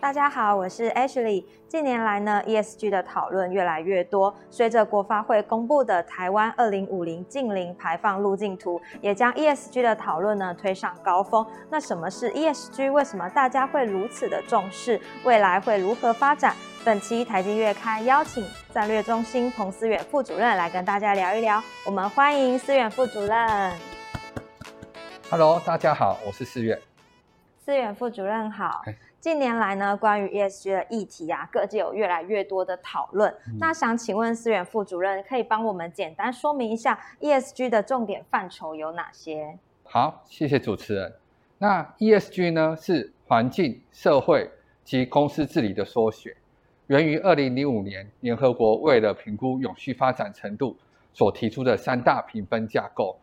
大家好，我是 Ashley。近年来呢，ESG 的讨论越来越多。随着国发会公布的台湾二零五零近零排放路径图，也将 ESG 的讨论呢推上高峰。那什么是 ESG？为什么大家会如此的重视？未来会如何发展？本期台经月刊邀请战略中心彭思远副主任来跟大家聊一聊。我们欢迎思远副主任。Hello，大家好，我是思远。思远副主任好。近年来呢，关于 ESG 的议题啊，各界有越来越多的讨论。那想请问思远副主任，可以帮我们简单说明一下 ESG 的重点范畴有哪些？好，谢谢主持人。那 ESG 呢，是环境、社会及公司治理的缩写，源于二零零五年联合国为了评估永续发展程度所提出的三大评分架构。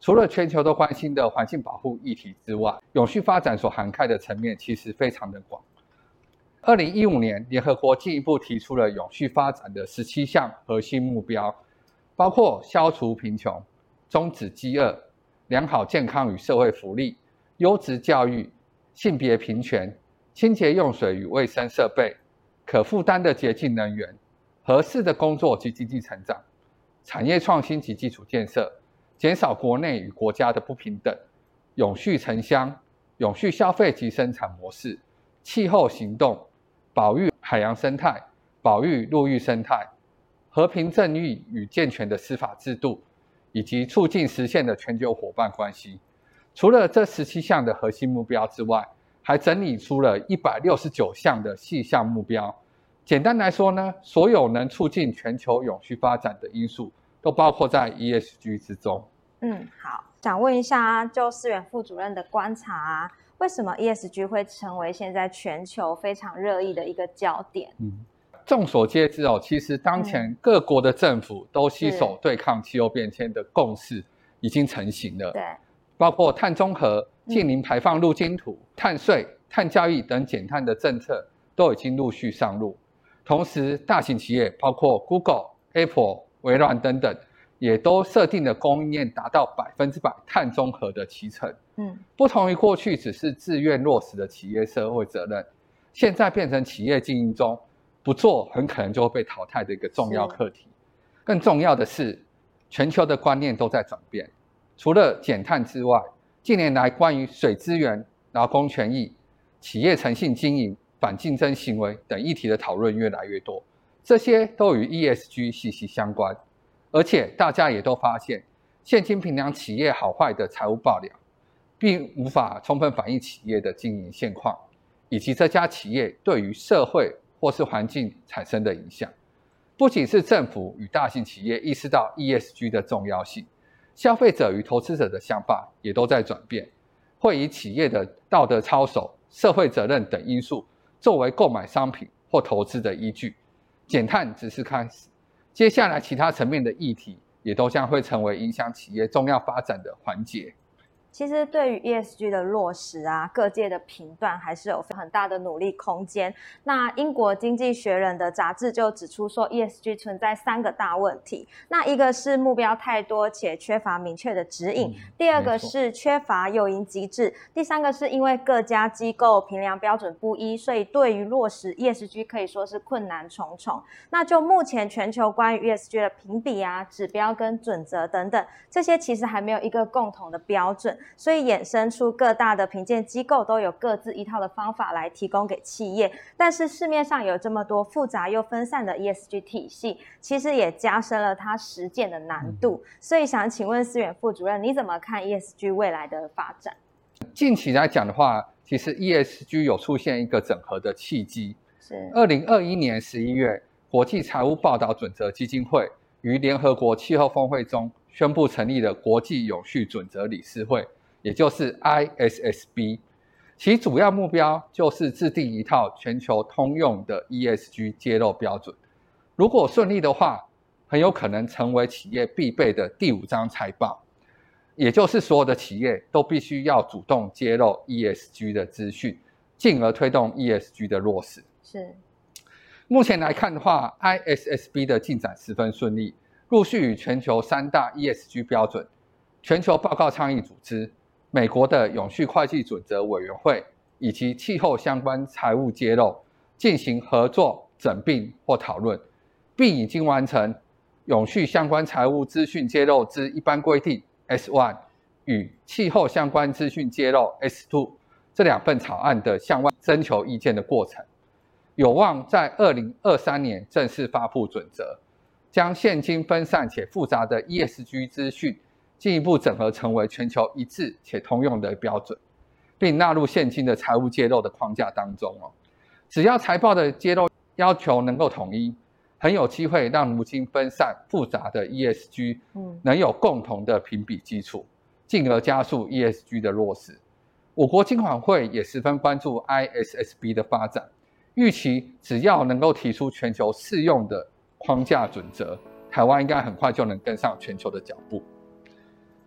除了全球都关心的环境保护议题之外，永续发展所涵盖的层面其实非常的广。二零一五年，联合国进一步提出了永续发展的十七项核心目标，包括消除贫穷、终止饥饿、良好健康与社会福利、优质教育、性别平权、清洁用水与卫生设备、可负担的洁净能源、合适的工作及经济成长、产业创新及基础建设。减少国内与国家的不平等，永续城乡、永续消费及生产模式、气候行动、保育海洋生态、保育陆域生态、和平正义与健全的司法制度，以及促进实现的全球伙伴关系。除了这十七项的核心目标之外，还整理出了一百六十九项的细项目标。简单来说呢，所有能促进全球永续发展的因素。都包括在 ESG 之中。嗯，好，想问一下，就思远副主任的观察，为什么 ESG 会成为现在全球非常热议的一个焦点？嗯，众所皆知哦，其实当前各国的政府都携手对抗气候变迁的共识已经成型了。对，包括碳中和、近零排放路径图、碳税、碳交易等减碳的政策都已经陆续上路。同时，大型企业包括 Google、Apple。微软等等，也都设定了供应链达到百分之百碳中和的期程。嗯，不同于过去只是自愿落实的企业社会责任，现在变成企业经营中不做很可能就会被淘汰的一个重要课题。更重要的是，全球的观念都在转变。除了减碳之外，近年来关于水资源、劳工权益、企业诚信经营、反竞争行为等议题的讨论越来越多。这些都与 ESG 息息相关，而且大家也都发现，现金平量企业好坏的财务报表，并无法充分反映企业的经营现况，以及这家企业对于社会或是环境产生的影响。不仅是政府与大型企业意识到 ESG 的重要性，消费者与投资者的想法也都在转变，会以企业的道德操守、社会责任等因素作为购买商品或投资的依据。减碳只是开始，接下来其他层面的议题也都将会成为影响企业重要发展的环节。其实对于 ESG 的落实啊，各界的评断还是有很大的努力空间。那英国经济学人的杂志就指出说，ESG 存在三个大问题。那一个是目标太多且缺乏明确的指引，第二个是缺乏诱因机制，第三个是因为各家机构评量标准不一，所以对于落实 ESG 可以说是困难重重。那就目前全球关于 ESG 的评比啊、指标跟准则等等，这些其实还没有一个共同的标准。所以衍生出各大的评鉴机构都有各自一套的方法来提供给企业，但是市面上有这么多复杂又分散的 ESG 体系，其实也加深了它实践的难度。所以想请问思远副主任，你怎么看 ESG 未来的发展？近期来讲的话，其实 ESG 有出现一个整合的契机。是二零二一年十一月，国际财务报道准则基金会于联合国气候峰会中宣布成立了国际永续准则理事会。也就是 ISSB，其主要目标就是制定一套全球通用的 ESG 揭露标准。如果顺利的话，很有可能成为企业必备的第五张财报。也就是所有的企业都必须要主动揭露 ESG 的资讯，进而推动 ESG 的落实。是。目前来看的话，ISSB 的进展十分顺利，陆续与全球三大 ESG 标准、全球报告倡议组织。美国的永续会计准则委员会以及气候相关财务揭露进行合作诊并或讨论，并已经完成永续相关财务资讯揭露之一般规定 S one 与气候相关资讯揭露 S two 这两份草案的向外征求意见的过程，有望在二零二三年正式发布准则，将现今分散且复杂的 ESG 资讯进一步整合成为全球一致且通用的标准。并纳入现今的财务揭露的框架当中哦。只要财报的揭露要求能够统一，很有机会让如今分散复杂的 ESG，嗯，能有共同的评比基础，进而加速 ESG 的落实。我国金管会也十分关注 ISSB 的发展，预期只要能够提出全球适用的框架准则，台湾应该很快就能跟上全球的脚步。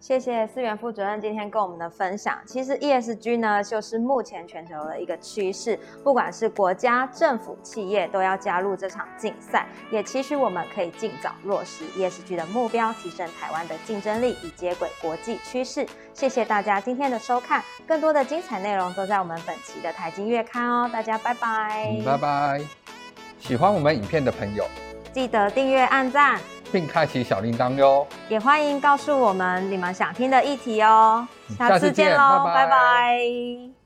谢谢思源副主任今天跟我们的分享。其实 ESG 呢，就是目前全球的一个趋势，不管是国家、政府、企业都要加入这场竞赛。也期许我们可以尽早落实 ESG 的目标，提升台湾的竞争力，以接轨国际趋势。谢谢大家今天的收看，更多的精彩内容都在我们本期的财经月刊哦。大家拜拜，拜拜。喜欢我们影片的朋友，记得订阅、按赞。并开启小铃铛哟，也欢迎告诉我们你们想听的议题哦。下次见喽，拜拜。